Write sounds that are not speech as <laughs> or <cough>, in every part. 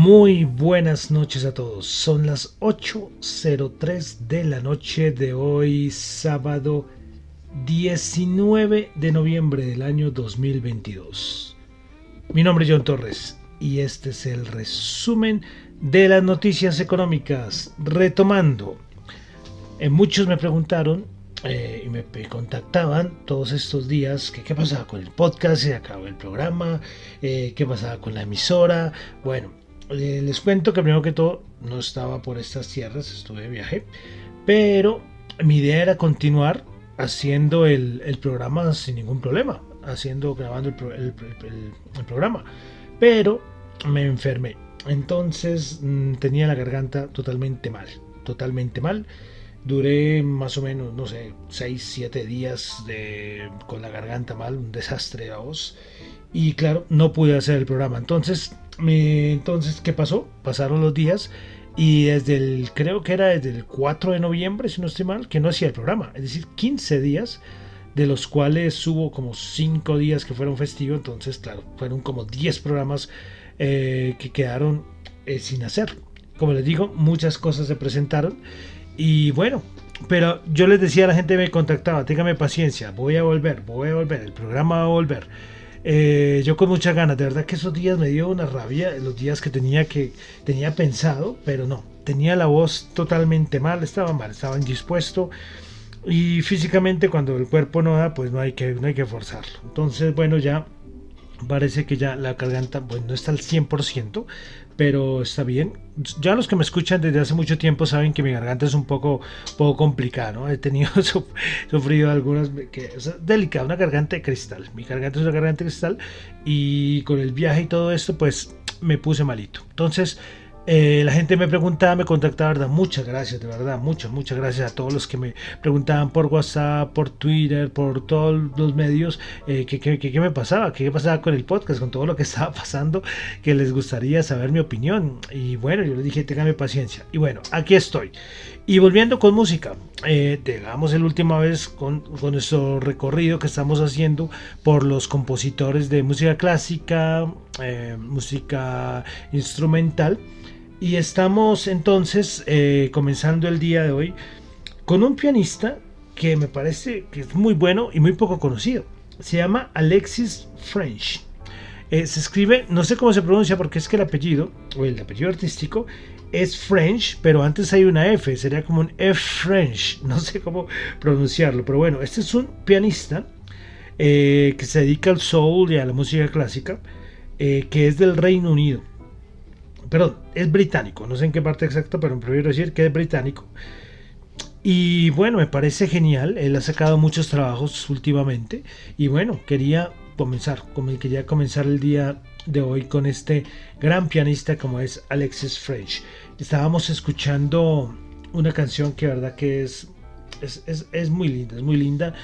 Muy buenas noches a todos. Son las 8.03 de la noche de hoy, sábado 19 de noviembre del año 2022. Mi nombre es John Torres y este es el resumen de las noticias económicas. Retomando, eh, muchos me preguntaron eh, y me, contactaban todos estos días que qué pasaba con el podcast, se acabó el programa, eh, qué pasaba con la emisora. Bueno, eh, les cuento que primero que todo no estaba por estas tierras, estuve de viaje, pero mi idea era continuar haciendo el, programa sin ningún problema, haciendo, grabando el, programa, pero me enfermé, entonces mm, tenía la garganta totalmente mal, totalmente mal. Duré más o menos, no sé, 6, 7 días de, con la garganta mal, un desastre a voz. Y claro, no pude hacer el programa. Entonces entonces, ¿qué pasó? Pasaron los días y desde el, creo que era desde el 4 de noviembre, si no estoy mal, que no hacía el programa. Es decir, 15 días, de los cuales hubo como 5 días que fueron festivos. Entonces, claro, fueron como 10 programas eh, que quedaron eh, sin hacer. Como les digo, muchas cosas se presentaron. Y bueno, pero yo les decía a la gente que me contactaba, téngame paciencia, voy a volver, voy a volver, el programa va a volver. Eh, yo con muchas ganas, de verdad que esos días me dio una rabia, los días que tenía que tenía pensado, pero no, tenía la voz totalmente mal, estaba mal, estaba indispuesto y físicamente cuando el cuerpo no da, pues no hay que no hay que forzarlo. Entonces, bueno, ya parece que ya la garganta pues no está al 100%, pero está bien. Ya los que me escuchan desde hace mucho tiempo saben que mi garganta es un poco, poco complicada, ¿no? <laughs> He tenido, sufrido algunas, que es delicada, una garganta de cristal. Mi garganta es una garganta de cristal y con el viaje y todo esto, pues me puse malito. Entonces, eh, la gente me preguntaba, me contactaba, ¿verdad? Muchas gracias, de verdad, muchas, muchas gracias a todos los que me preguntaban por WhatsApp, por Twitter, por todos los medios, eh, ¿qué, me pasaba, qué pasaba con el podcast, con todo lo que <laughs> estaba pasando, que les gustaría saber mi opinión. Y bueno, yo les dije, ténganme paciencia. Y bueno, aquí estoy. Y volviendo con música, eh, llegamos la última vez con, con nuestro recorrido que estamos haciendo por los compositores de música clásica, eh, música instrumental. Y estamos entonces eh, comenzando el día de hoy con un pianista que me parece que es muy bueno y muy poco conocido. Se llama Alexis French. Eh, se escribe, no sé cómo se pronuncia porque es que el apellido, o el apellido artístico, es French, pero antes hay una F, sería como un F French, <laughs> no sé cómo pronunciarlo, pero bueno, este es un pianista eh, que se dedica al soul y a la música clásica, que es del Reino Unido perdón, es británico, no sé en qué parte exacta, pero prefiero decir que es británico. Y bueno, me parece genial, él ha sacado muchos trabajos últimamente y bueno, quería comenzar, quería comenzar el día de hoy con este gran pianista como es Alexis French. Estábamos escuchando una canción que verdad que es, es, es muy linda, es muy linda,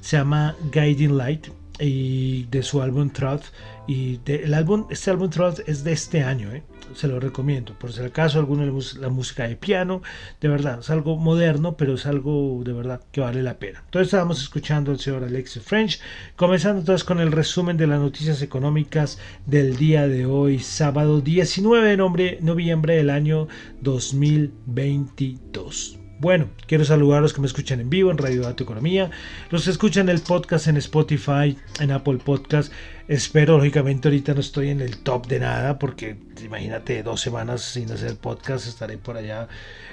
se llama Guiding Light y de su álbum Truth y el álbum este álbum Truth es de este año ¿eh? se lo recomiendo por si acaso alguno la música de piano de verdad es algo moderno pero es algo de verdad que vale la pena entonces estábamos escuchando al señor Alexis French comenzando entonces con el resumen de las noticias económicas del día de hoy sábado 19 de noviembre del año 2022 bueno, quiero saludar a los que me escuchan en vivo en Radio Dato Economía, los que escuchan el podcast en Spotify, en Apple Podcast. Espero, lógicamente, ahorita no estoy en el top de nada, porque imagínate, dos semanas sin hacer podcast, estaré por allá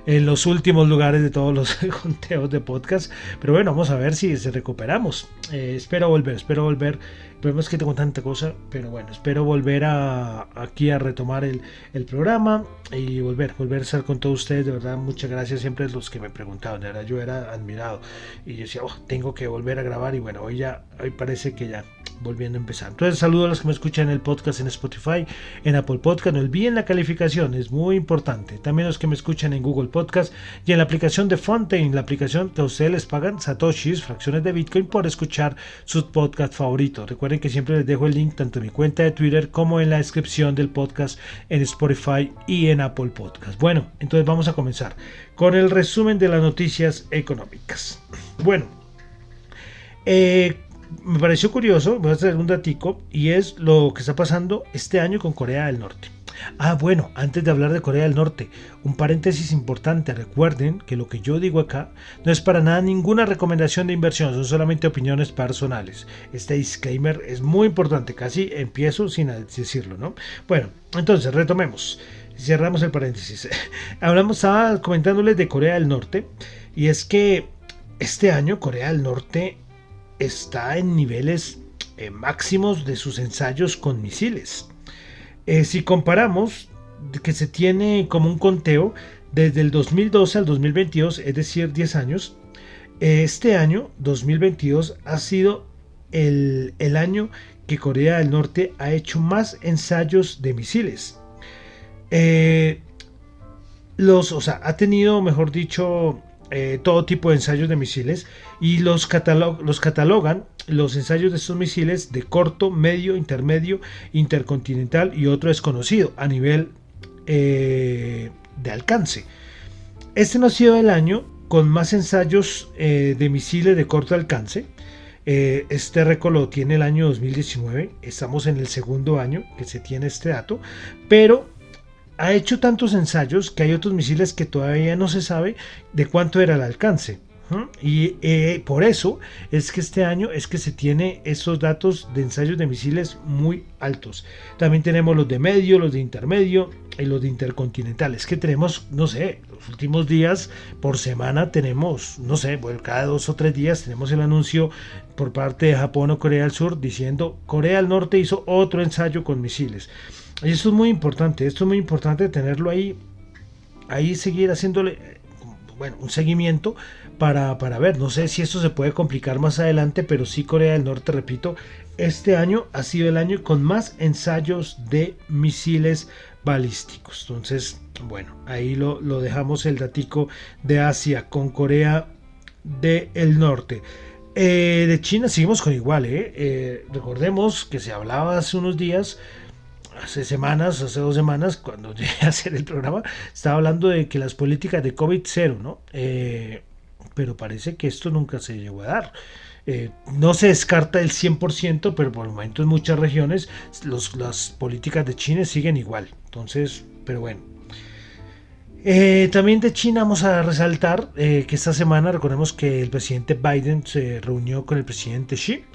en los últimos lugares de todos los <laughs> conteos de podcast. Pero bueno, vamos a ver si se recuperamos. Eh, espero volver, espero volver es que tengo tanta cosa, pero bueno, espero volver a, aquí a retomar el, programa y volver, volver a estar con todos ustedes. De verdad, muchas gracias siempre a los que me preguntaban. De verdad, yo era admirado y yo decía, oh, tengo que volver a grabar. Y bueno, hoy ya, hoy parece que ya volviendo a empezar. Entonces, saludo a los que me escuchan en el podcast en Spotify, en Apple Podcast. No olviden la calificación, es muy importante. También los que me escuchan en Google Podcast y en la aplicación de Fontaine, la aplicación que a ustedes les pagan satoshis, fracciones de Bitcoin, por escuchar sus podcast favoritos. Recuerden que siempre les dejo el link tanto en mi cuenta de Twitter como en la descripción del podcast en Spotify y en Apple Podcast. Bueno, entonces vamos a comenzar con el resumen de las noticias económicas. Bueno, eh, me pareció curioso, voy a hacer un datico, y es lo que está pasando este año con Corea del Norte. Ah, bueno, antes de hablar de Corea del Norte, un paréntesis importante. Recuerden que lo que yo digo acá no es para nada ninguna recomendación de inversión, son solamente opiniones personales. Este disclaimer es muy importante, casi empiezo sin decirlo, ¿no? Bueno, entonces retomemos. Cerramos el paréntesis. <laughs> Hablamos, estaba comentándoles de Corea del Norte, y es que este año Corea del Norte está en niveles eh, máximos de sus ensayos con misiles. Eh, si comparamos que se tiene como un conteo desde el 2012 al 2022, es decir, 10 años, este año, 2022, ha sido el, año que Corea del Norte ha hecho más ensayos de misiles. Eh, los, o sea, ha tenido, mejor dicho, eh, todo tipo de ensayos de misiles y los, los catalogan los ensayos de estos misiles de corto, medio, intermedio, intercontinental y otro desconocido a nivel eh, de alcance. Este no ha sido el año con más ensayos eh, de misiles de corto alcance. este récord lo tiene el año 2019. Estamos en el segundo año que se tiene este dato. Pero ha hecho tantos ensayos que hay otros misiles que todavía no se sabe de cuánto era el alcance. Y eh, por eso es que este año es que se tiene esos datos de ensayos de misiles muy altos. También tenemos los de medio, los de intermedio y los de intercontinentales. Que tenemos, no sé, los últimos días por semana tenemos, no sé, bueno, cada dos o tres días tenemos el anuncio por parte de Japón o Corea del Sur diciendo Corea del Norte hizo otro ensayo con misiles. Y esto es muy importante, esto es muy importante tenerlo ahí, ahí seguir haciéndole bueno, un seguimiento para, ver. No sé si esto se puede complicar más adelante, pero sí Corea del Norte, repito, este año ha sido el año con más ensayos de misiles balísticos. Entonces, bueno, ahí lo, dejamos el datico de Asia con Corea del Norte. Eh, de China seguimos con igual, ¿eh? ¿eh? recordemos que se hablaba hace unos días hace semanas, hace dos semanas, cuando <laughs> llegué a hacer el programa, estaba hablando de que las políticas de COVID cero, ¿no? Eh, pero parece que esto nunca se llegó a dar. Eh, no se descarta el 100%, pero por el momento en muchas regiones las políticas de China siguen igual. Entonces, pero bueno. Eh, también de China vamos a resaltar que esta semana recordemos que el presidente Biden se reunió con el presidente Xi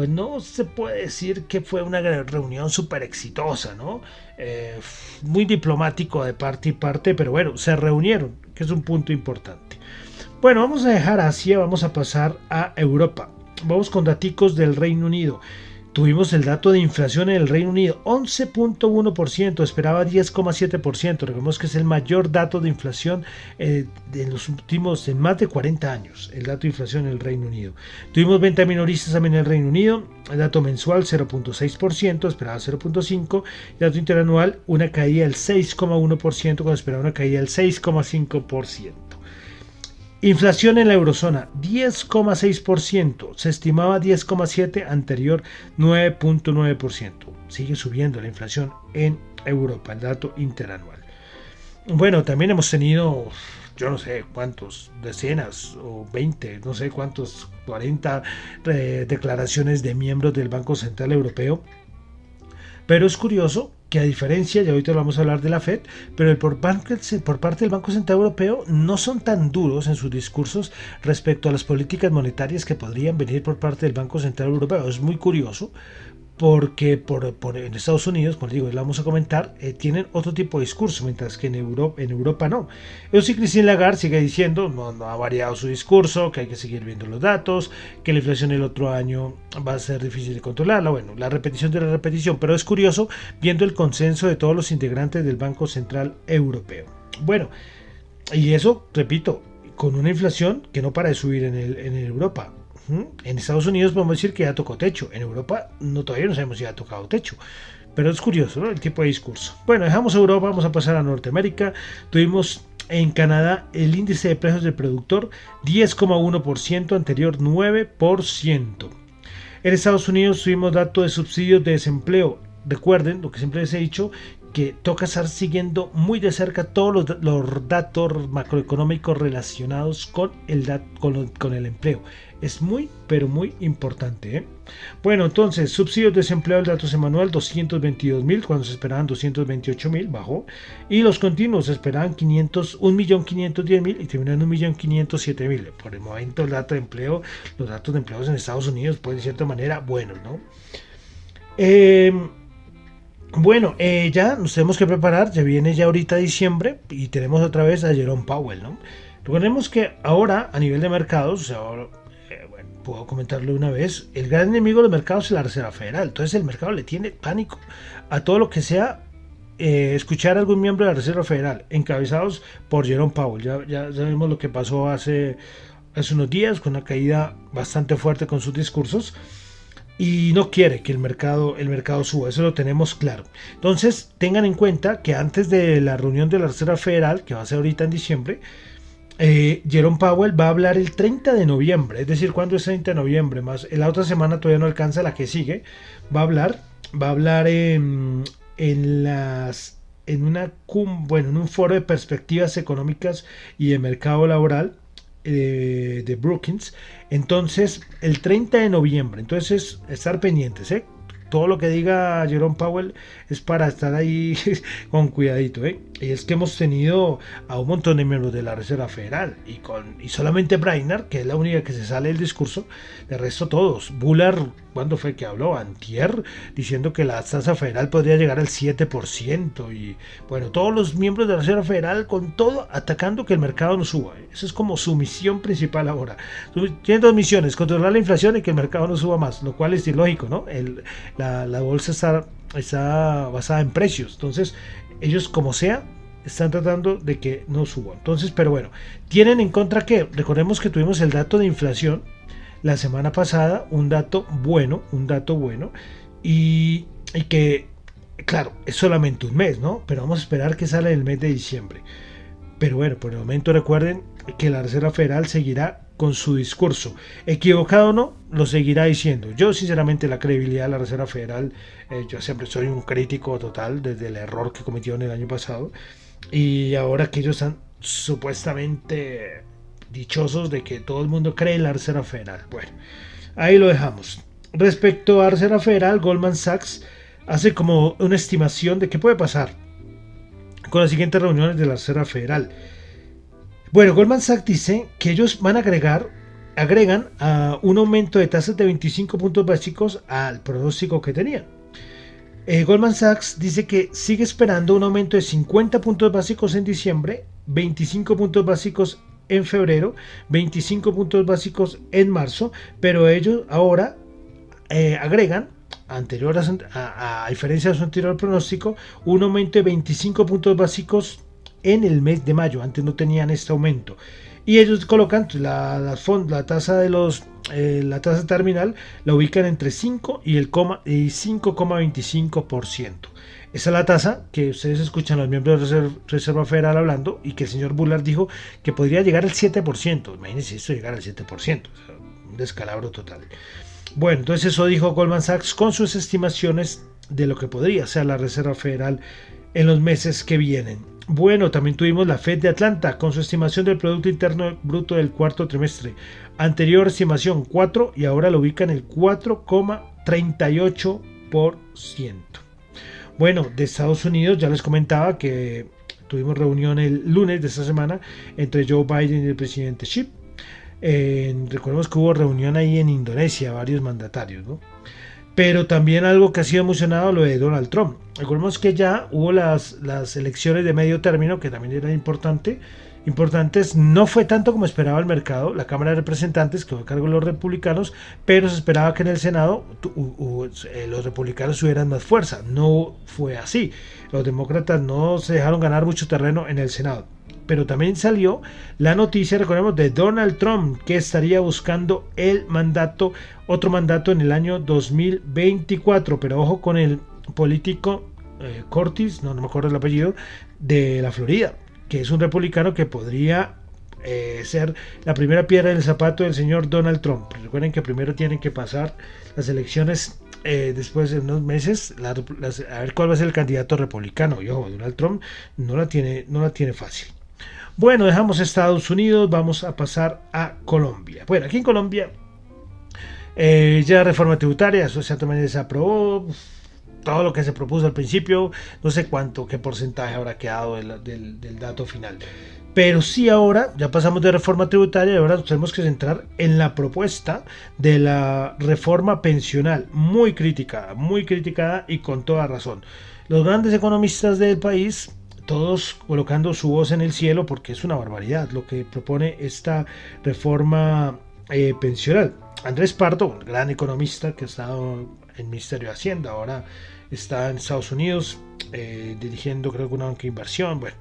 pues no se puede decir que fue una reunión súper exitosa, ¿no? Eh, muy diplomático de parte y parte, pero bueno, se reunieron, que es un punto importante. Bueno, vamos a dejar Asia, vamos a pasar a Europa. Vamos con daticos del Reino Unido. Tuvimos el dato de inflación en el Reino Unido, 11.1%, esperaba 10.7%. Recordemos que es el mayor dato de inflación eh, en los últimos, en más de 40 años, el dato de inflación en el Reino Unido. Tuvimos venta minoristas también en el Reino Unido, el dato mensual 0.6%, esperaba 0.5%, el dato interanual una caída del 6.1%, cuando esperaba una caída del 6.5%. Inflación en la eurozona 10,6%, se estimaba 10,7%, anterior 9,9%. Sigue subiendo la inflación en Europa, el dato interanual. Bueno, también hemos tenido, yo no sé cuántos, decenas o 20, no sé cuántos, 40 eh, declaraciones de miembros del Banco Central Europeo. Pero es curioso que a diferencia, ya ahorita vamos a hablar de la Fed, pero por, por parte del Banco Central Europeo no son tan duros en sus discursos respecto a las políticas monetarias que podrían venir por parte del Banco Central Europeo. Es muy curioso porque por, en Estados Unidos, como digo, lo vamos a comentar, eh, tienen otro tipo de discurso, mientras que en Europa, en Europa no. Eso sí, Christine Lagarde sigue diciendo, no, no, ha variado su discurso, que hay que seguir viendo los datos, que la inflación el otro año va a ser difícil de controlarla, bueno, la repetición de la repetición, pero es curioso viendo el consenso de todos los integrantes del Banco Central Europeo. Bueno, y eso, repito, con una inflación que no para de subir en, el, en Europa. En Estados Unidos podemos decir que ya tocó techo. En Europa no todavía no sabemos si ha tocado techo. Pero es curioso, El tipo de discurso. Bueno, dejamos Europa, vamos a pasar a Norteamérica. Tuvimos en Canadá el índice de precios del productor 10,1%, anterior 9%. En Estados Unidos tuvimos datos de subsidios de desempleo. Recuerden lo que siempre les he dicho, que toca estar siguiendo muy de cerca todos los, datos macroeconómicos relacionados con el, con el empleo. Es muy, pero muy importante. ¿eh? Bueno, entonces, subsidios de desempleo, el dato semanal 222 mil, cuando se esperaban 228 mil, bajó. Y los continuos se esperaban 500, 1.510.000 y terminaron en 1.507.000. Por el momento, el dato de empleo, los datos de empleos en Estados Unidos, pueden de cierta manera buenos, ¿no? Em, bueno, eh, ya nos tenemos que preparar, ya viene ya ahorita diciembre y tenemos otra vez a Jerome Powell, ¿no? Recordemos que ahora a nivel de mercados, o sea, puedo comentarlo una vez, el gran enemigo de los mercados es la Reserva Federal. Entonces el mercado le tiene pánico a todo lo que sea eh, escuchar a algún miembro de la Reserva Federal, encabezados por Jerome Powell. Ya, ya sabemos lo que pasó hace, hace unos días, con una caída bastante fuerte con sus discursos. Y no quiere que el mercado, el mercado suba, eso lo tenemos claro. Entonces tengan en cuenta que antes de la reunión de la Reserva Federal, que va a ser ahorita en diciembre, eh, Jerome Powell va a hablar el 30 de noviembre, es decir, ¿cuándo es 30 de noviembre? Más la otra semana todavía no alcanza la que sigue. Va a hablar, va a hablar en, las en una bueno, en un foro de perspectivas económicas y de mercado laboral eh, de Brookings. Entonces, el 30 de noviembre. Entonces, estar pendientes, ¿eh? todo lo que diga Jerome Powell es para estar ahí <laughs> con cuidadito. ¿eh? Y es que hemos tenido a un montón de miembros de la Reserva Federal y, con, y solamente Brainard, que es la única que se sale del discurso, de resto todos. Bullard, ¿cuándo fue que habló? Antier, diciendo que la tasa federal podría llegar al 7%. Y bueno, todos los miembros de la Reserva Federal con todo atacando que el mercado no suba. Esa es como su misión principal ahora. Tienen dos misiones, controlar la inflación y que el mercado no suba más, lo cual es ilógico, ¿no? El, la, la bolsa está, está basada en precios. Entonces, ellos como sea, están tratando de que no suba. Entonces, pero bueno, tienen en contra que, recordemos que tuvimos el dato de inflación la semana pasada, un dato bueno, un dato bueno, y, y que, claro, es solamente un mes, ¿no? Pero vamos a esperar que sale el mes de diciembre. Pero bueno, por el momento recuerden que la Reserva Federal seguirá con su discurso. Equivocado o no, lo seguirá diciendo. Yo sinceramente la credibilidad de la Reserva Federal, eh, yo siempre soy un crítico total desde el error que cometieron el año pasado. Y ahora que ellos están supuestamente dichosos de que todo el mundo cree en la Reserva Federal. Bueno, ahí lo dejamos. Respecto a la Reserva Federal, Goldman Sachs hace como una estimación de qué puede pasar con las siguientes reuniones de la Reserva Federal. Bueno, Goldman Sachs dice que ellos van a agregar, agregan a un aumento de tasas de 25 puntos básicos al pronóstico que tenían. Eh, Goldman Sachs dice que sigue esperando un aumento de 50 puntos básicos en diciembre, 25 puntos básicos en febrero, 25 puntos básicos en marzo, pero ellos ahora eh, agregan, anterior a, a, diferencia de su anterior pronóstico, un aumento de 25 puntos básicos en el mes de mayo. Antes no tenían este aumento. Y ellos colocan la, tasa de los eh, la tasa terminal la ubican entre 5 y el coma y 5,25%. Esa es la tasa que ustedes escuchan los miembros de Reserva, Reserva Federal hablando y que el señor Bullard dijo que podría llegar al 7%. Imagínense esto llegar al 7%. un descalabro total. Bueno, entonces eso dijo Goldman Sachs con sus estimaciones de lo que podría ser la Reserva Federal en los meses que vienen. Bueno, también tuvimos la Fed de Atlanta con su estimación del Producto Interno Bruto del cuarto trimestre. Anterior estimación 4 y ahora lo ubica en el 4,38%. Bueno, de Estados Unidos ya les comentaba que tuvimos reunión el lunes de esta semana entre Joe Biden y el presidente Xi. Recordemos que hubo reunión ahí en Indonesia, varios mandatarios, ¿no? Pero también algo que ha sido emocionado lo de Donald Trump. Recordemos que ya hubo las, las elecciones de medio término, que también eran importante, importantes. No fue tanto como esperaba el mercado. La Cámara de Representantes quedó a cargo de los republicanos, pero se esperaba que en el Senado eh, los republicanos tuvieran más fuerza. No fue así. Los demócratas no se dejaron ganar mucho terreno en el Senado pero también salió la noticia, recordemos, de Donald Trump, que estaría buscando el mandato, otro mandato en el año 2024. Pero ojo con el político eh, Cortis, no, no me acuerdo el apellido, de la Florida, que es un republicano que podría eh, ser la primera piedra del zapato del señor Donald Trump. Recuerden que primero tienen que pasar las elecciones eh, después de unos meses a ver cuál va a ser el candidato republicano. Y ojo, Donald Trump no la tiene, no la tiene fácil. Bueno, dejamos Estados Unidos, vamos a pasar a Colombia. Bueno, aquí en Colombia eh, ya reforma tributaria, eso se aprobó, todo lo que se propuso al principio, no sé cuánto, qué porcentaje habrá quedado del, del, dato final. Pero sí ahora, ya pasamos de reforma tributaria y ahora tenemos que centrar en la propuesta de la reforma pensional, muy criticada, muy criticada y con toda razón. Los grandes economistas del país todos colocando su voz en el cielo porque es una barbaridad lo que propone esta reforma eh, pensional. Andrés Pardo, un gran economista que ha estado en el Ministerio de Hacienda, ahora está en Estados Unidos eh, dirigiendo creo que una inversión. Bueno,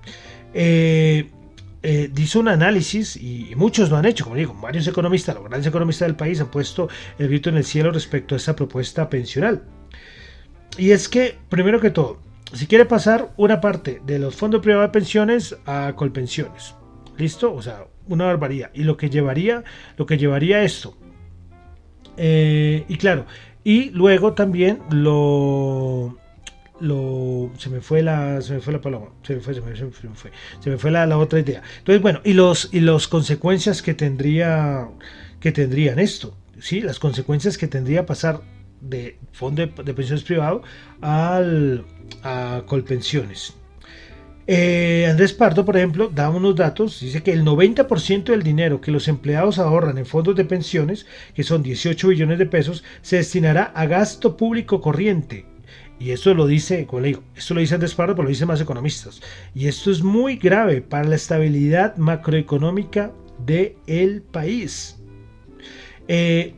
eh, eh, dice un análisis y, muchos lo han hecho, como digo, varios economistas, los grandes economistas del país han puesto el grito en el cielo respecto a esta propuesta pensional. Y es que, primero que todo, si quiere pasar una parte de los fondos privados de pensiones a colpensiones. ¿Listo? O sea, una barbaridad. Y lo que llevaría, lo que llevaría esto. Eh, y claro, y luego también lo, lo se me fue la se me fue la palabra se me fue se me, fue, se me fue, la, la, otra idea entonces bueno y los y las consecuencias que tendría que tendrían esto sí las consecuencias que tendría pasar de fondo de, pensiones privado al, a Colpensiones. Eh, Andrés Pardo, por ejemplo, da unos datos, dice que el 90% del dinero que los empleados ahorran en fondos de pensiones, que son 18 billones de pesos, se destinará a gasto público corriente. Y esto lo dice, como le digo, esto lo dice Andrés Pardo, pero lo dicen más economistas. Y esto es muy grave para la estabilidad macroeconómica del país. Eh,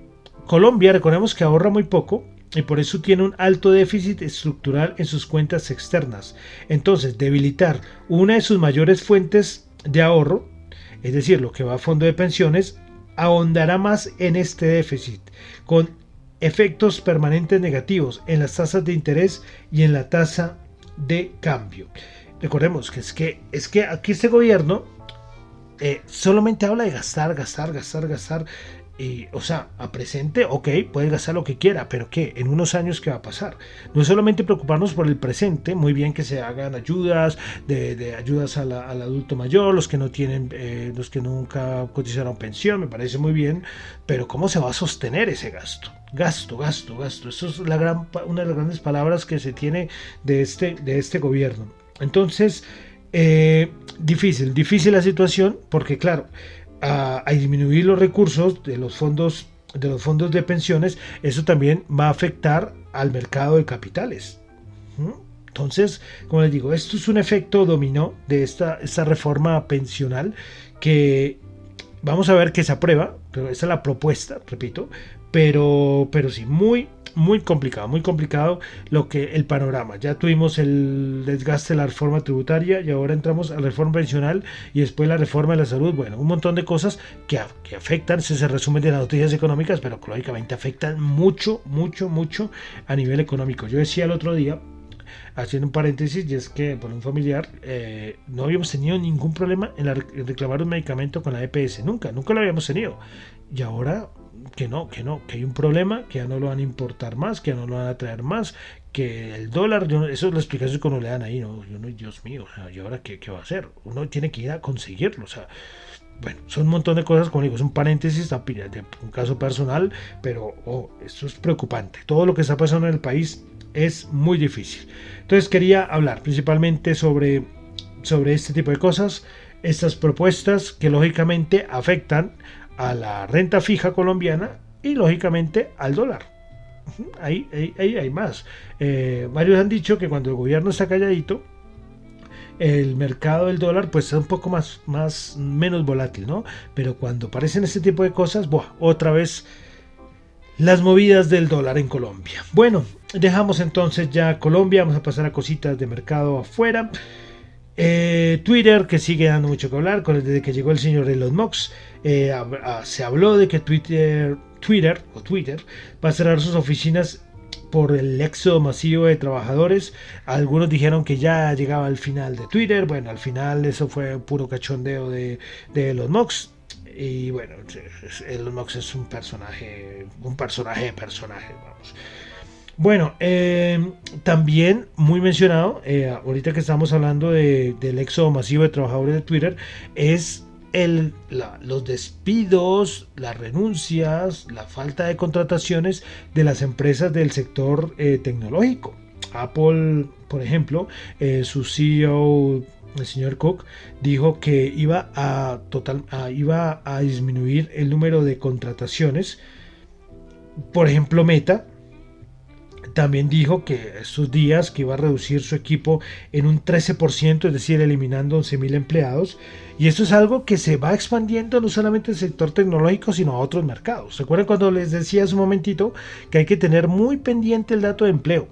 Colombia, recordemos que ahorra muy poco, y por eso tiene un alto déficit estructural en sus cuentas externas. Entonces, debilitar una de sus mayores fuentes de ahorro, es decir, lo que va a fondo de pensiones, ahondará más en este déficit, con efectos permanentes negativos en las tasas de interés y en la tasa de cambio. Recordemos que es que, es que aquí este gobierno eh, solamente habla de gastar, gastar, gastar, gastar o sea, a presente, ok, puede gastar lo que quiera, pero ¿qué? En unos años, ¿qué va a pasar? No es solamente preocuparnos por el presente, muy bien que se hagan ayudas, de, ayudas al adulto mayor, los que no tienen, eh, los que nunca cotizaron pensión, me parece muy bien, pero ¿cómo se va a sostener ese gasto? Gasto, gasto, gasto. Eso es la gran, una de las grandes palabras que se tiene de este, de este gobierno. Entonces, eh, difícil, difícil la situación, porque claro, a, disminuir los recursos de los fondos de los fondos de pensiones, eso también va a afectar al mercado de capitales. Entonces, como les digo, esto es un efecto dominó de esta, esta reforma pensional que vamos a ver que se aprueba, pero esa es la propuesta, repito, pero, pero sí, muy, muy complicado, muy complicado lo que el panorama. Ya tuvimos el desgaste de la reforma tributaria y ahora entramos a la reforma pensional y después la reforma de la salud. Bueno, un montón de cosas que, que afectan, se, se resumen de las noticias económicas, pero lógicamente afectan mucho, mucho, mucho a nivel económico. Yo decía el otro día, haciendo un paréntesis, y es que por un familiar eh, no habíamos tenido ningún problema en, en reclamar un medicamento con la EPS, nunca, nunca lo habíamos tenido. Y ahora que no, que no, que hay un problema, que ya no lo van a importar más, que ya no lo van a traer más, que el dólar, eso es la explicación que uno le dan ahí, ¿no? Yo no, Dios mío, ¿y ahora qué, qué, va a hacer? Uno tiene que ir a conseguirlo, o sea, bueno, son un montón de cosas, como digo, es un paréntesis de un caso personal, pero oh, esto es preocupante. Todo lo que está pasando en el país es muy difícil. Entonces quería hablar principalmente sobre, sobre este tipo de cosas, estas propuestas que lógicamente afectan a la renta fija colombiana y lógicamente al dólar. Ahí, ahí, hay más. Eh, varios han dicho que cuando el gobierno está calladito, el mercado del dólar pues es un poco más, más menos volátil, ¿no? Pero cuando aparecen este tipo de cosas, otra vez las movidas del dólar en Colombia. Bueno, dejamos entonces ya Colombia, vamos a pasar a cositas de mercado afuera. Eh, Twitter, que sigue dando mucho que hablar, desde que llegó el señor Elon Musk, eh, se habló de que Twitter, Twitter o Twitter va a cerrar sus oficinas por el éxodo masivo de trabajadores. Algunos dijeron que ya llegaba al final de Twitter. Bueno, al final eso fue puro cachondeo de, de Elon Musk. Y bueno, Elon Musk es un personaje, un personaje de personaje, vamos. Bueno, eh, también muy mencionado, eh, ahorita que estamos hablando del éxodo masivo de trabajadores de Twitter, es el, los despidos, las renuncias, la falta de contrataciones de las empresas del sector eh, tecnológico. Apple, por ejemplo, su CEO, el señor Cook, dijo que iba a, total, iba a disminuir el número de contrataciones. Por ejemplo, Meta también dijo que estos días que iba a reducir su equipo en un 13%, es decir, eliminando 11.000 empleados. Y esto es algo que se va expandiendo no solamente en el sector tecnológico, sino a otros mercados. ¿Se acuerdan cuando les decía hace un momentito que hay que tener muy pendiente el dato de empleo?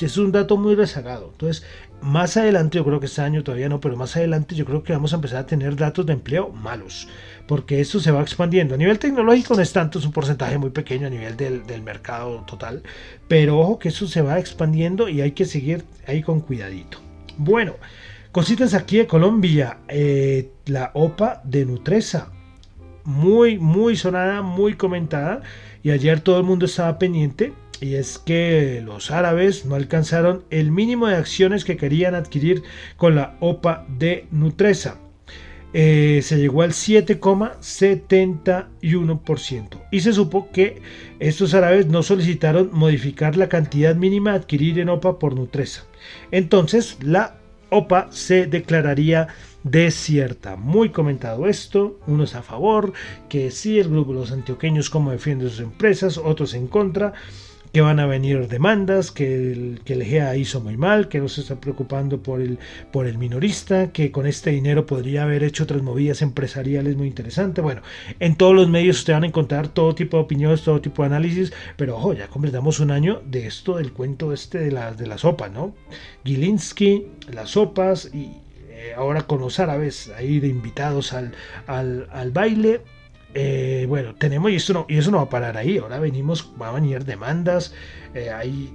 Es un dato muy rezagado. Entonces, más adelante, yo creo que este año todavía no, pero más adelante yo creo que vamos a empezar a tener datos de empleo malos porque esto se va expandiendo. A nivel tecnológico no es tanto, es un porcentaje muy pequeño a nivel del, mercado total, pero ojo que eso se va expandiendo y hay que seguir ahí con cuidadito. Bueno, cositas aquí de Colombia, eh, la OPA de Nutresa, muy, muy sonada, muy comentada, y ayer todo el mundo estaba pendiente. Y es que los árabes no alcanzaron el mínimo de acciones que querían adquirir con la OPA de Nutresa. eh, se llegó al 7,71% y se supo que estos árabes no solicitaron modificar la cantidad mínima a adquirir en OPA por Nutresa. Entonces la OPA se declararía desierta. Muy comentado esto, unos a favor, que sí, el grupo de los antioqueños como defiende sus empresas, otros en contra que van a venir demandas, que el, que el GEA hizo muy mal, que no se está preocupando por el, por el minorista, que con este dinero podría haber hecho otras movidas empresariales muy interesantes. Bueno, en todos los medios ustedes van a encontrar todo tipo de opiniones, todo tipo de análisis, pero ojo, ya completamos un año de esto, del cuento este de la, de la sopa, ¿no? Gilinski, las sopas y eh, ahora con los árabes ahí de invitados al, al, al baile eh, bueno, tenemos, y, esto no, y eso no va a parar ahí, ahora venimos, van a venir demandas, eh, hay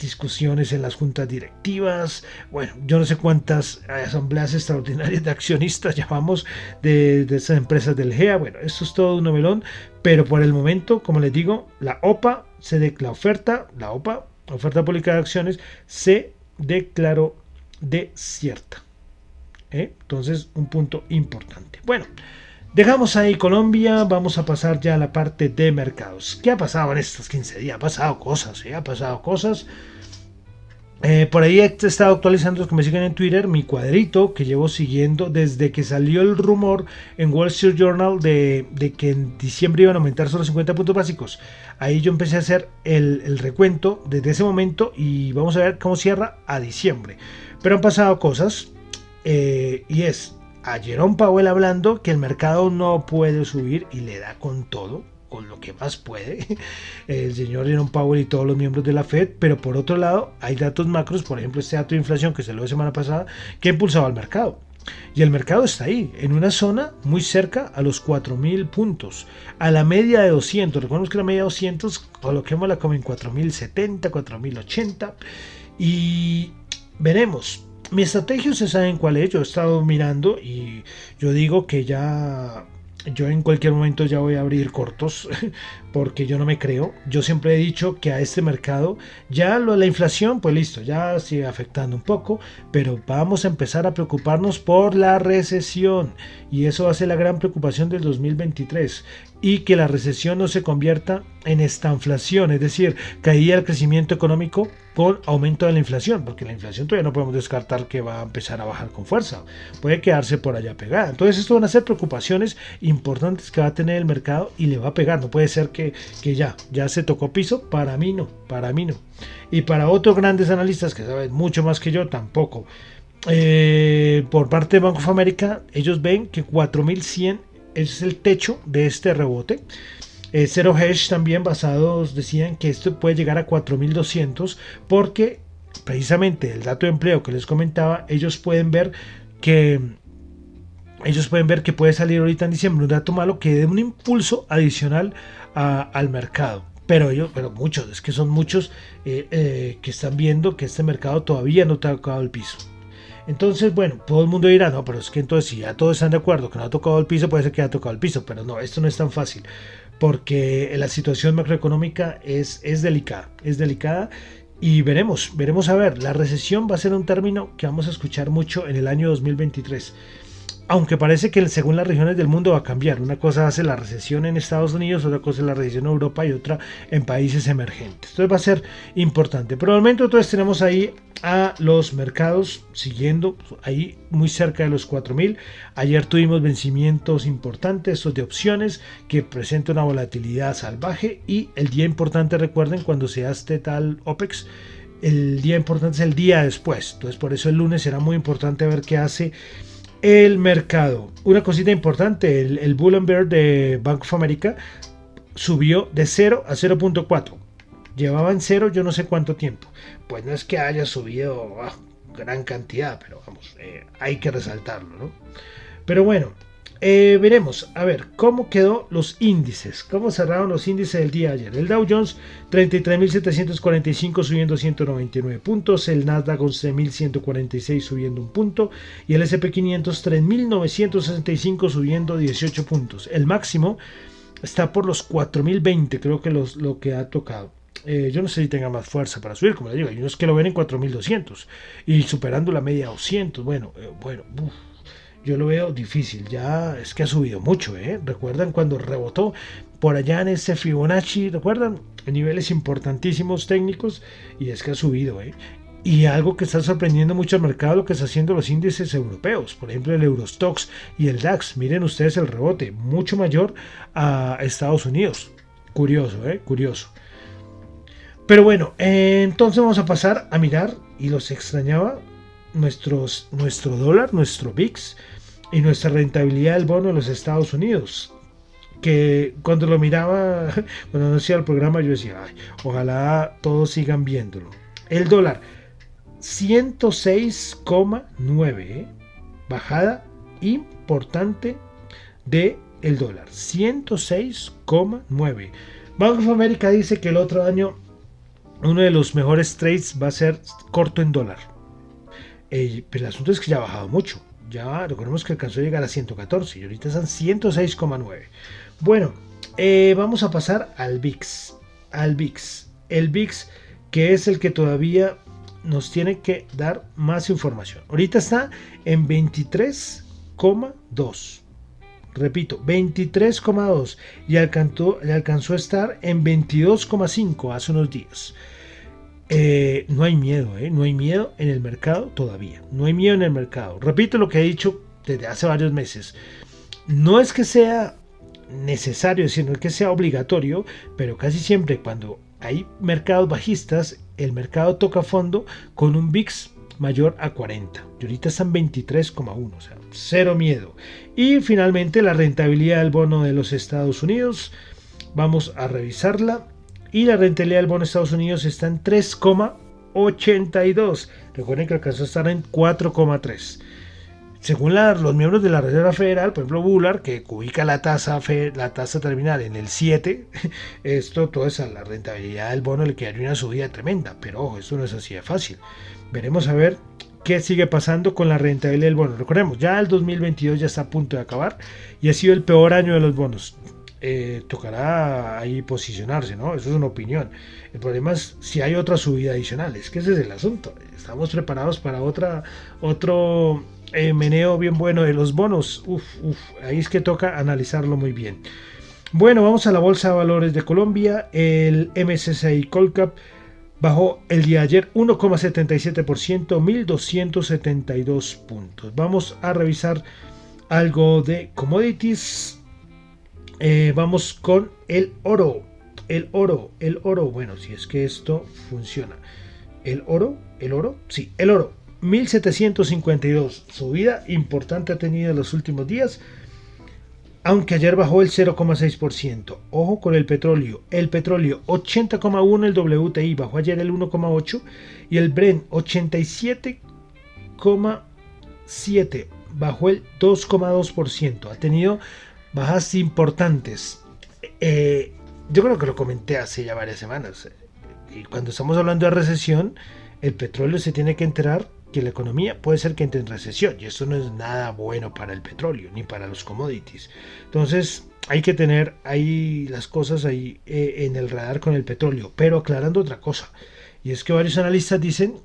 discusiones en las juntas directivas, bueno, yo no sé cuántas asambleas extraordinarias de accionistas <laughs> llamamos de, de esas empresas del GEA, bueno, esto es todo un novelón, pero por el momento, como les digo, la OPA, se de, la oferta, la OPA, oferta pública de acciones, se declaró desierta. ¿eh? Entonces, un punto importante. Bueno. Dejamos ahí Colombia, vamos a pasar ya a la parte de mercados. ¿Qué ha pasado en estos 15 días? Ha pasado cosas, ¿eh? ha pasado cosas. Eh, por ahí he estado actualizando, los que me siguen en Twitter, mi cuadrito que llevo siguiendo desde que salió el rumor en Wall Street Journal de, que en diciembre iban a aumentar solo 50 puntos básicos. Ahí yo empecé a hacer el, recuento desde ese momento y vamos a ver cómo cierra a diciembre. Pero han pasado cosas eh, y es a Jerome Powell hablando que el mercado no puede subir y le da con todo, con lo que más puede, <laughs> el señor Jerome Powell y todos los miembros de la Fed, pero por otro lado hay datos macros, por ejemplo este dato de inflación que se lo la semana pasada, que ha impulsado al mercado. Y el mercado está ahí, en una zona muy cerca a los 4.000 puntos, a la media de 200. Recordemos que la media de 200, coloquémosla como en 4.070, 4.080. Y veremos, mi estrategia, se saben cuál es. Yo he estado mirando y yo digo que ya yo en cualquier momento ya voy a abrir cortos <laughs> porque yo no me creo. Yo siempre he dicho que a este mercado ya lo, la inflación, pues listo, ya sigue afectando un poco, pero vamos a empezar a preocuparnos por la recesión y eso va a ser la gran preocupación del 2023 y que la recesión no se convierta en estanflación, es decir, caída el crecimiento económico con aumento de la inflación, porque la inflación todavía no podemos descartar que va a empezar a bajar con fuerza, puede quedarse por allá pegada. Entonces, esto van a ser preocupaciones importantes que va a tener el mercado y le va a pegar. No puede ser que, que ya, ya se tocó piso, para mí no, para mí no. Y para otros grandes analistas que saben mucho más que yo, tampoco. Eh, por parte de Banco of America, ellos ven que 4100 es el techo de este rebote. Eh, Zero Hedge también basados decían que esto puede llegar a 4200 porque precisamente el dato de empleo que les comentaba, ellos pueden ver que ellos pueden ver que puede salir ahorita en diciembre un dato malo que dé un impulso adicional al mercado. Pero ellos, pero muchos, es que son muchos eh, eh, que están viendo que este mercado todavía no ha tocado el piso. Entonces, bueno, todo el mundo dirá, no, pero es que entonces si ya todos están de acuerdo que no ha tocado el piso, puede ser que haya tocado el piso, pero no, esto no es tan fácil, porque la situación macroeconómica es, es delicada, es delicada y veremos, veremos a ver, la recesión va a ser un término que vamos a escuchar mucho en el año 2023 aunque parece que según las regiones del mundo va a cambiar. Una cosa hace la recesión en Estados Unidos, otra cosa es la recesión en Europa y otra en países emergentes. Entonces va a ser importante. Pero al momento entonces tenemos ahí a los mercados siguiendo ahí muy cerca de los 4.000. Ayer tuvimos vencimientos importantes, estos de opciones que presentan una volatilidad salvaje y el día importante recuerden cuando se hace tal OPEX el día importante es el día después. Entonces por eso el lunes será muy importante ver qué hace el mercado. Una cosita importante, el, el Bull de Bank of America subió de 0 a 0.4. Llevaban 0 yo no sé cuánto tiempo. Pues no es que haya subido ah, gran cantidad, pero vamos, eh, hay que resaltarlo, ¿no? Pero bueno, eh, veremos, a ver, cómo quedó los índices, cómo cerraron los índices del día ayer. El Dow Jones 33.745 subiendo 199 puntos, el Nasdaq 11.146 subiendo un punto y el SP500 3.965 subiendo 18 puntos. El máximo está por los 4.020, creo que los, lo que ha tocado. Eh, yo no sé si tenga más fuerza para subir, como le digo, hay unos que lo ven en 4.200 y superando la media 200. Bueno, eh, bueno, yo lo veo difícil. Ya es que ha subido mucho, ¿eh? ¿Recuerdan cuando rebotó por allá en ese Fibonacci? ¿Recuerdan? En niveles importantísimos técnicos y es que ha subido, ¿eh? Y algo que está sorprendiendo mucho al mercado, lo que está haciendo los índices europeos, por ejemplo el Eurostox y el DAX. Miren ustedes el rebote, mucho mayor a Estados Unidos. Curioso, ¿eh? Curioso. Pero bueno, entonces vamos a pasar a mirar, y los extrañaba, nuestros, nuestro dólar, nuestro VIX y nuestra rentabilidad del bono de los Estados Unidos. Que cuando lo miraba, <laughs> cuando hacía el programa, yo decía, ojalá todos sigan viéndolo. El dólar, 106,9, ¿eh? bajada importante de dólar, 106,9. Bank of America dice que el otro año uno de los mejores trades va a ser corto en dólar. Pero el asunto es que ya ha bajado mucho. Ya recordemos que alcanzó a llegar a 114 y ahorita están 106,9. Bueno, eh, vamos a pasar al VIX. Al VIX. El VIX que es el que todavía nos tiene que dar más información. Ahorita está en 23,2. Repito, 23,2 y alcanzó, alcanzó a estar en 22,5 hace unos días. Eh, no hay miedo, ¿eh? no hay miedo en el mercado todavía. No hay miedo en el mercado. Repito lo que he dicho desde hace varios meses. No es que sea necesario, sino que sea obligatorio, pero casi siempre cuando hay mercados bajistas, el mercado toca fondo con un VIX mayor a 40. Y ahorita están 23,1, o sea, cero miedo. Y finalmente la rentabilidad del bono de los Estados Unidos. Vamos a revisarla y la rentabilidad del bono de Estados Unidos está en 3,82. Recuerden que alcanzó a estar en 4,3. Según los miembros de la Reserva Federal, por ejemplo Bullard, que ubica la tasa, la tasa terminal en el 7, <laughs> esto, toda esa la rentabilidad del bono le quedaría una subida tremenda. Pero ojo, esto no es así de fácil. Veremos a ver qué sigue pasando con la rentabilidad del bono. Recordemos, ya el 2022 ya está a punto de acabar y ha sido el peor año de los bonos. Eh, tocará ahí posicionarse, ¿no? Eso es una opinión. El problema es si hay otra subida adicional, es que ese es el asunto. Estamos preparados para otra, otro eh, meneo bien bueno de los bonos. Uf, uf, ahí es que toca analizarlo muy bien. Bueno, vamos a la Bolsa de Valores de Colombia. El MSCI Colcap bajó el día de ayer 1,77%, 1272 puntos. Vamos a revisar algo de commodities eh, vamos con el oro. El oro, el oro. Bueno, si es que esto funciona. El oro, el oro, sí, el oro. 1752. Subida importante ha tenido en los últimos días. Aunque ayer bajó el 0,6%. Ojo con el petróleo. El petróleo 80,1 el WTI bajó ayer el 1,8 y el Brent 87,7 bajó el 2,2%. Ha tenido bajas importantes. Eh, yo creo que lo comenté hace ya varias semanas. Y cuando estamos hablando de recesión, el petróleo se tiene que enterar que la economía puede ser que entre en recesión y eso no es nada bueno para el petróleo ni para los commodities. Entonces hay que tener ahí las cosas ahí eh, en el radar con el petróleo, pero aclarando otra cosa. Y es que varios analistas dicen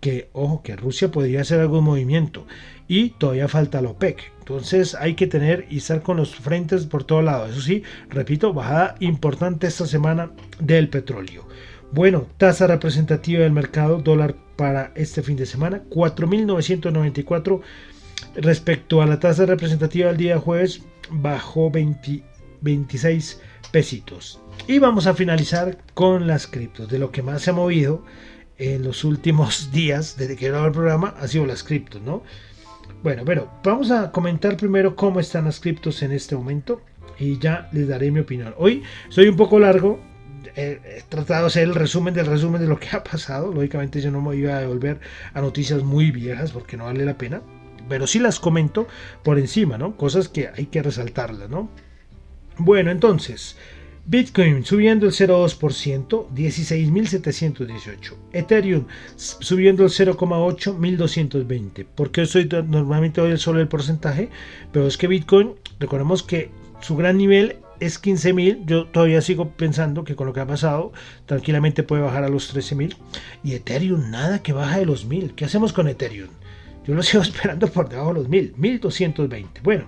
que, ojo, que Rusia podría hacer algún movimiento y todavía falta la OPEC. Entonces hay que tener y estar con los frentes por todo lado. Eso sí, repito, bajada importante esta semana del petróleo. Bueno, tasa representativa del mercado dólar para este fin de semana, 4.994 respecto a la tasa representativa del día jueves, bajó 26 pesitos. Y vamos a finalizar con las criptos. De lo que más se ha movido en los últimos <laughs> días, desde que grabé el programa, ha sido las criptos, ¿no? Bueno, pero vamos a comentar primero cómo están las criptos en este momento y ya les daré mi opinión. Hoy soy un poco largo, he tratado de hacer el resumen del resumen de lo que ha pasado. Lógicamente yo no me iba a devolver a noticias muy viejas porque no vale la pena, pero sí las comento por encima, ¿no? Cosas que hay que resaltarlas, ¿no? Bueno, entonces, Bitcoin subiendo el 0,2%, 16.718. Ethereum subiendo el 0,8, 1.220. Porque soy normalmente doy solo el porcentaje, pero es que Bitcoin, recordemos que su gran nivel es 15.000. Yo todavía sigo pensando que con lo que ha pasado, tranquilamente puede bajar a los 13.000. Y Ethereum, nada que baja de los 1.000. ¿Qué hacemos con Ethereum? Yo lo sigo <laughs> esperando por debajo de los 1000, 1220. Bueno,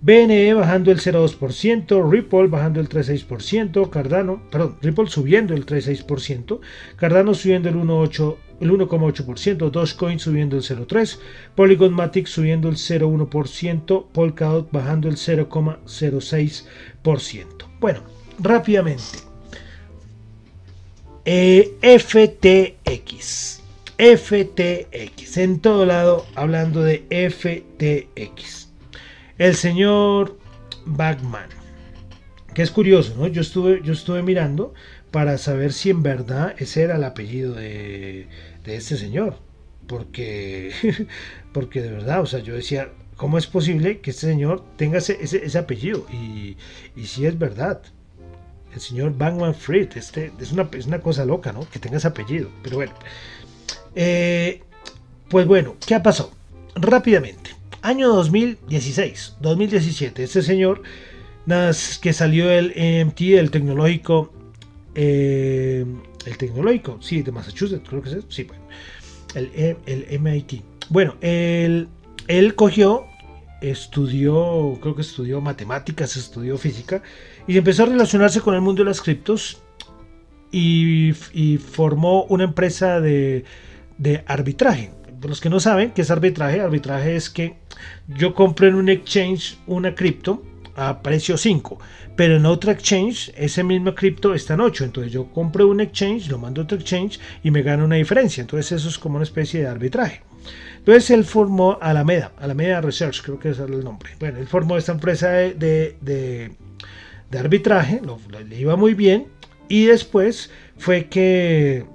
BNE bajando el 0,2%, Ripple bajando el 3,6%, Cardano, perdón, Ripple subiendo el 3,6%, Cardano subiendo el 1,8%, el 1,8%, Dogecoin subiendo el 0,3%, Polygon Matic subiendo el 0,1%, Polkadot bajando el 0,06%. Bueno, rápidamente. Eh, FTX. FTX. En todo lado hablando de FTX. El señor Bagman. Que es curioso, ¿no? Yo estuve, yo estuve mirando para saber si en verdad ese era el apellido de, este señor. Porque, <laughs> porque de verdad, o sea, yo decía, ¿cómo es posible que este señor tenga ese, ese, apellido? Y, y si es verdad. El señor Bankman Fried, este, es, una, es una cosa loca, ¿no? Que tenga ese apellido. Pero bueno. Eh, pues bueno, ¿qué ha pasado? Rápidamente. Año 2016, 2017. Este señor, que salió el MT, el tecnológico eh, el tecnológico, sí, de Massachusetts, creo que es, sí, bueno, el, el MIT. Bueno, él, cogió, estudió, creo que estudió matemáticas, estudió física, y empezó a relacionarse con el mundo de las criptos y, formó una empresa de, de arbitraje. Para los que no saben qué es arbitraje, arbitraje es que yo compro en un exchange una cripto a precio 5, pero en otra exchange ese mismo cripto está en 8, entonces yo compro un exchange, lo mando a otro exchange y me gano una diferencia, entonces eso es como una especie de arbitraje. Entonces él formó Alameda, Alameda Research, creo que era el nombre. Bueno, él formó esta empresa de, de, arbitraje, le iba muy bien, y después fue que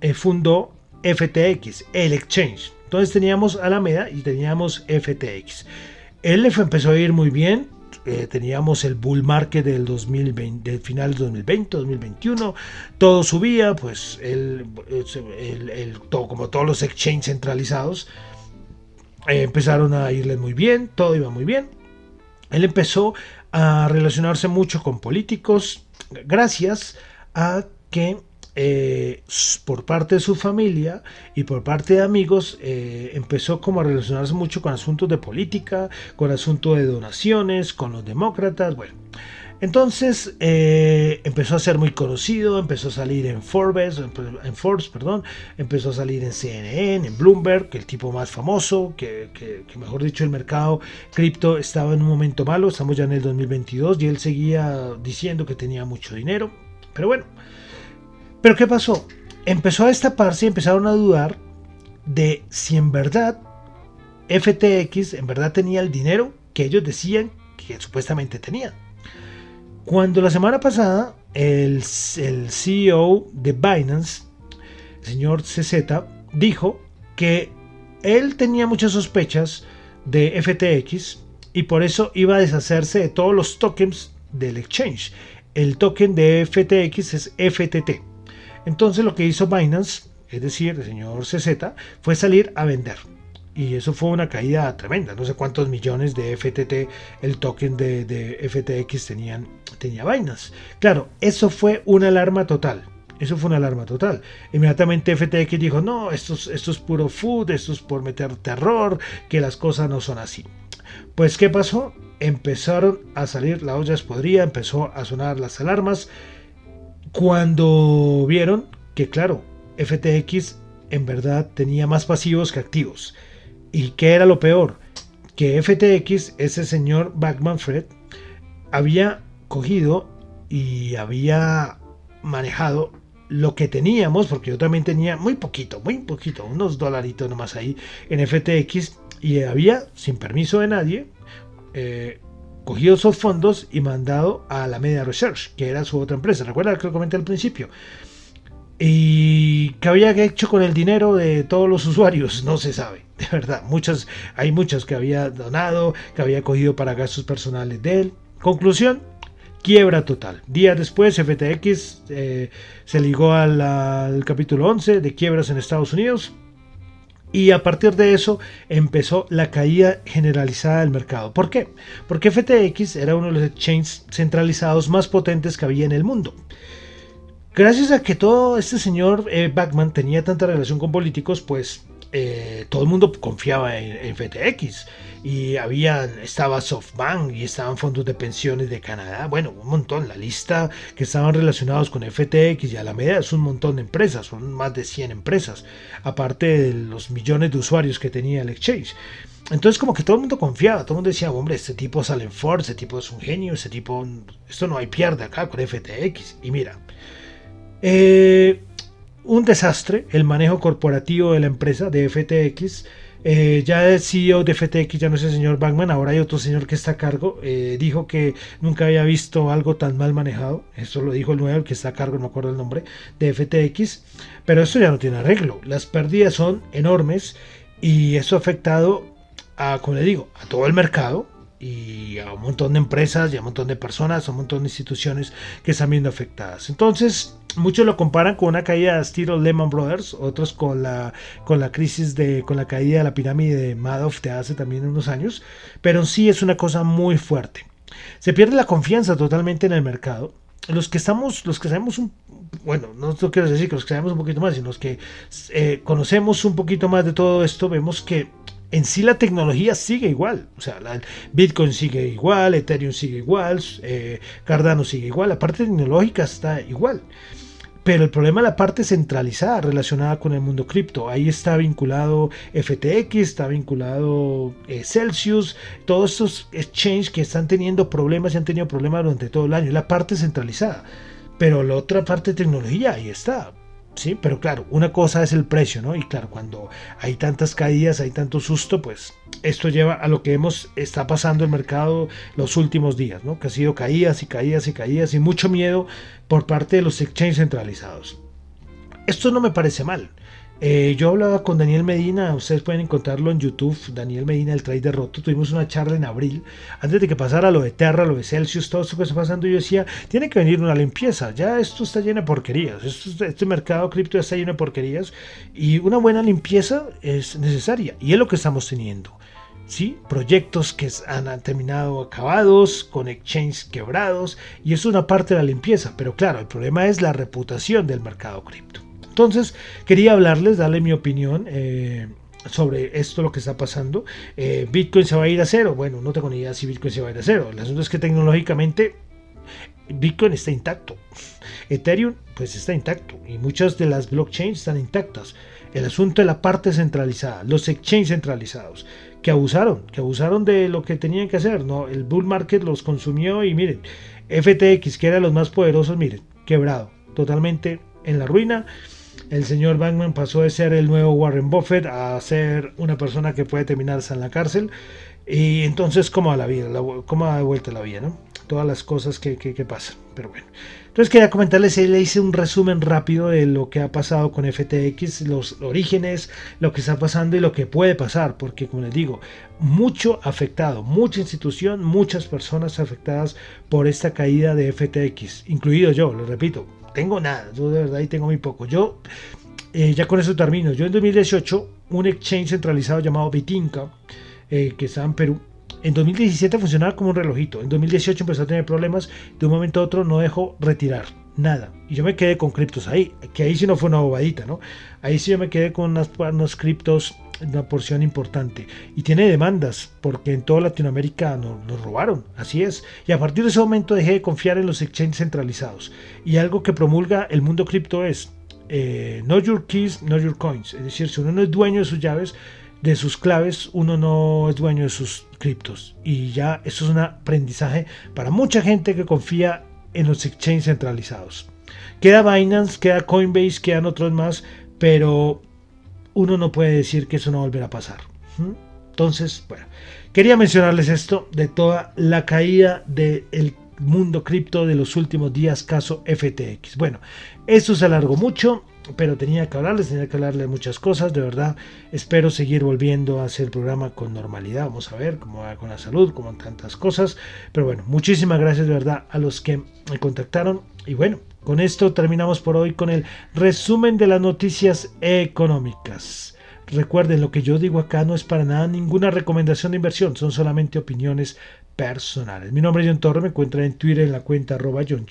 eh, fundó FTX, el exchange. Entonces teníamos Alameda y teníamos FTX. Él le empezó a ir muy bien, eh, teníamos el bull market del 2020, del final del 2020, 2021, todo subía, pues el, todo, como todos los exchanges centralizados eh, empezaron a irle muy bien, todo iba muy bien. Él empezó a relacionarse mucho con políticos gracias a que eh, por parte de su familia y por parte de amigos eh, empezó como a relacionarse mucho con asuntos de política, con asuntos de donaciones, con los demócratas, bueno. Entonces eh, empezó a ser muy conocido, empezó a salir en Forbes, en Forbes, perdón, empezó a salir en CNN, en Bloomberg, el tipo más famoso, que, que mejor dicho el mercado cripto estaba en un momento malo, estamos ya en el 2022 y él seguía diciendo que tenía mucho dinero, pero bueno, pero ¿qué pasó? Empezó a destaparse y empezaron a dudar de si en verdad FTX en verdad tenía el dinero que ellos decían que supuestamente tenían. Cuando la semana pasada el, el CEO de Binance, el señor CZ, dijo que él tenía muchas sospechas de FTX y por eso iba a deshacerse de todos los tokens del exchange. El token de FTX es FTT. Entonces lo que hizo Binance, es decir, el señor CZ, fue salir a vender. Y eso fue una caída tremenda. No sé cuántos millones de FTT, el token de, FTX tenían, tenía Binance. Claro, eso fue una alarma total. Eso fue una alarma total. Inmediatamente FTX dijo, no, esto es, puro food, esto es por meter terror, que las cosas no son así. Pues, ¿qué pasó? Empezaron a salir, la olla podría, empezó a sonar las alarmas cuando vieron que, claro, FTX en verdad tenía más pasivos que activos. ¿Y qué era lo peor? Que FTX, ese señor Backman Fred, había cogido y había manejado lo que teníamos, porque yo también tenía muy poquito, muy poquito, unos dolaritos nomás ahí en FTX, y había, sin permiso de nadie, eh, cogido esos fondos y mandado a la Media Research, que era su otra empresa. ¿Recuerda que lo comenté al principio? ¿Y qué había hecho con el dinero de todos los usuarios? No se sabe, de verdad. Muchos, hay muchos que había donado, que había cogido para gastos personales de él. Conclusión, quiebra total. Días después, FTX eh, se ligó al capítulo 11 de quiebras en Estados Unidos y a partir de eso empezó la caída generalizada del mercado. ¿Por qué? Porque FTX era uno de los exchanges centralizados más potentes que había en el mundo. Gracias a que todo este señor eh, tenía tanta relación con políticos, pues eh, todo el mundo confiaba en, FTX y había, estaba SoftBank y estaban fondos de pensiones de Canadá, bueno, un montón, la lista que estaban relacionados con FTX y Alameda es un montón de empresas, son más de 100 empresas, aparte de los millones de usuarios que tenía el exchange. Entonces como que todo el mundo confiaba, todo el mundo decía, hombre, este tipo sale en Ford, este tipo es un genio, este tipo, esto no hay pierde acá con FTX. Y mira, eh, un desastre el manejo corporativo de la empresa de FTX. Eh, ya el CEO de FTX ya no es el señor Bankman, ahora hay otro señor que está a cargo. Eh, dijo que nunca había visto algo tan mal manejado. Eso lo dijo el nuevo, que está a cargo, no me acuerdo el nombre, de FTX. Pero eso ya no tiene arreglo. Las pérdidas son enormes y eso ha afectado a, como le digo, a todo el mercado y a un montón de empresas y a un montón de personas, a un montón de instituciones que están viendo afectadas. Entonces, muchos lo comparan con una caída de estilo Lehman Brothers, otros con la, con la crisis de, con la caída de la pirámide de Madoff de hace también unos años, pero sí es una cosa muy fuerte. Se pierde la confianza totalmente en el mercado. Los que estamos, los que sabemos bueno, no quiero decir que los que sabemos un poquito más, sino los que eh, conocemos un poquito más de todo esto, vemos que en sí la tecnología sigue igual. O sea, Bitcoin sigue igual, Ethereum sigue igual, eh, Cardano sigue igual, la parte tecnológica está igual. Pero el problema es la parte centralizada relacionada con el mundo cripto. Ahí está vinculado FTX, está vinculado eh, Celsius, todos estos exchanges que están teniendo problemas y han tenido problemas durante todo el año. La parte centralizada. Pero la otra parte de tecnología ahí está. Sí, pero claro, una cosa es el precio, ¿no? Y claro, cuando hay tantas caídas, hay tanto susto, pues esto lleva a lo que hemos está pasando el mercado los últimos días, ¿no? Que ha sido caídas y caídas y caídas y mucho miedo por parte de los exchanges centralizados. Esto no me parece mal. Eh, yo hablaba con Daniel Medina, ustedes pueden encontrarlo en YouTube, Daniel Medina, el trader roto. Tuvimos una charla en abril, antes de que pasara lo de Terra, lo de Celsius, todo esto que está pasando. Yo decía, tiene que venir una limpieza. Ya esto está lleno de porquerías. este mercado cripto está lleno de porquerías y una buena limpieza es necesaria. Y es lo que estamos teniendo. ¿sí? Proyectos que han terminado acabados, con exchanges quebrados, y eso es una parte de la limpieza. Pero claro, el problema es la reputación del mercado cripto. Entonces, quería hablarles, darle mi opinión. Eh, sobre esto lo que está pasando. Eh, Bitcoin se va a ir a cero. Bueno, no tengo ni idea si Bitcoin se va a ir a cero. El asunto es que tecnológicamente Bitcoin está intacto. Ethereum pues está intacto y muchas de las blockchains están intactas. El asunto de la parte centralizada, los exchanges centralizados, que abusaron, que abusaron de lo que tenían que hacer. ¿no? El bull market los consumió y miren, FTX, que era los más poderosos, miren, quebrado, totalmente en la ruina el señor Bankman pasó de ser el nuevo Warren Buffett a ser una persona que puede terminarse en la cárcel. Y entonces, ¿cómo va la vida? ¿Cómo ha vuelto la vida? ¿no? Todas las cosas que, que, pasan. Pero bueno. Entonces quería comentarles, le hice un resumen rápido de lo que ha pasado con FTX, los orígenes, lo que está pasando y lo que puede pasar, porque como les digo, mucho afectado, mucha institución, muchas personas afectadas por esta caída de FTX, incluido yo, lo repito, tengo nada, yo de verdad ahí tengo muy poco. Yo, eh, ya con eso termino. Yo en 2018, un exchange centralizado llamado Bitinca, eh, que está en Perú, en 2017 funcionaba como un relojito. En 2018 empezó a tener problemas. De un momento a otro no dejó retirar nada. Y yo me quedé con criptos ahí. Que ahí sí no fue una bobadita, ¿no? Ahí sí yo me quedé con unas, unos criptos, una porción importante. Y tiene demandas, porque en toda Latinoamérica nos, nos, robaron. Así es. Y a partir de ese momento dejé de confiar en los exchanges centralizados. Y algo que promulga el mundo cripto es. Eh, know your keys, know your coins. Es decir, si uno no es dueño de sus llaves, de sus claves, uno no es dueño de sus criptos. Y ya eso es un aprendizaje para mucha gente que confía en los exchanges centralizados. Queda Binance, queda Coinbase, quedan otros más, pero uno no puede decir que eso no volverá a pasar. Entonces, bueno, quería mencionarles esto de toda la caída del mundo cripto de los últimos días, caso FTX. Bueno, eso se alargó mucho pero tenía que hablarles, tenía que hablarles de muchas cosas, de verdad. Espero seguir volviendo a hacer el programa con normalidad. Vamos a ver cómo va con la salud, como tantas cosas. Pero bueno, muchísimas gracias de verdad a los que me contactaron. Y bueno, con esto terminamos por hoy con el resumen de las noticias económicas. Recuerden, lo que yo digo acá no es para nada ninguna recomendación de inversión, son solamente opiniones personales. Mi nombre es John Torre, me encuentran en Twitter en la cuenta arroba John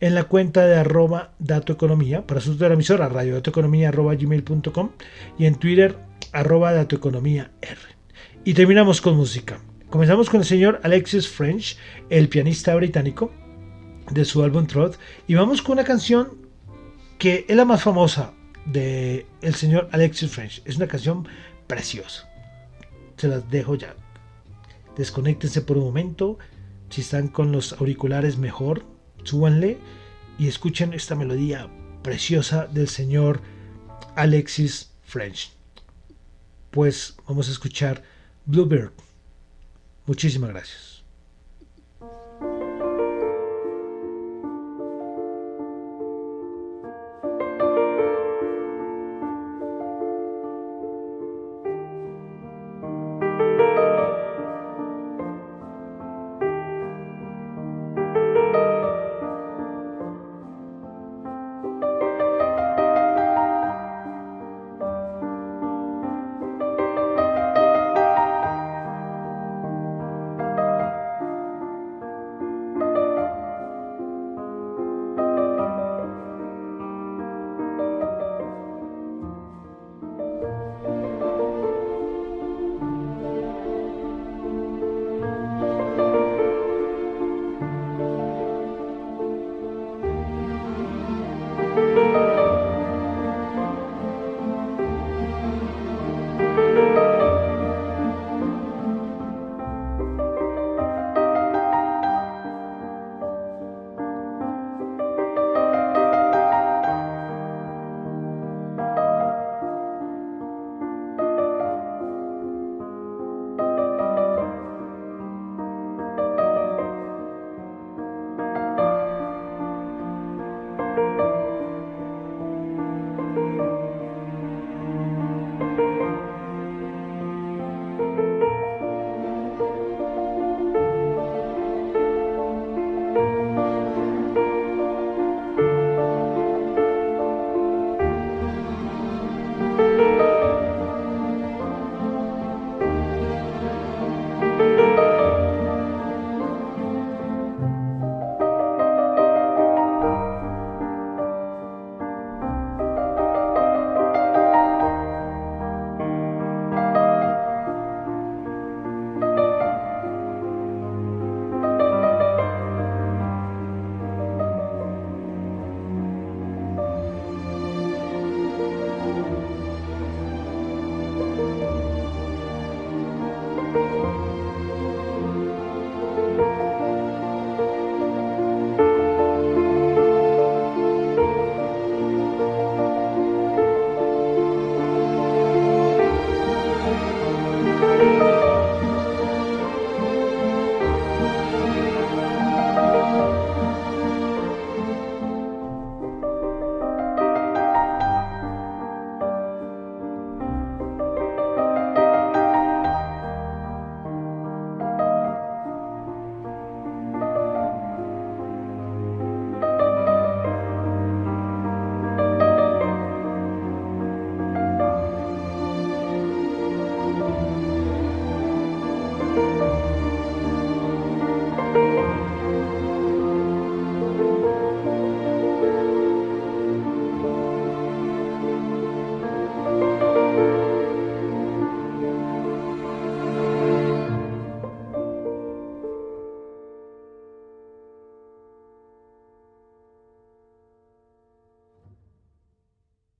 en la cuenta de arroba datoeconomía, para su de emisora radio arroba gmail.com y en Twitter arroba datoeconomía R. Y terminamos con música. Comenzamos con el señor Alexis French, el pianista británico, de su álbum Trot, y vamos con una canción que es la más famosa de el señor Alexis French. Es una canción preciosa. Se las dejo ya. Desconéctense por un momento. Si están con los auriculares mejor, súbanle y escuchen esta melodía preciosa del señor Alexis French. Pues vamos a escuchar Bluebird. Muchísimas gracias.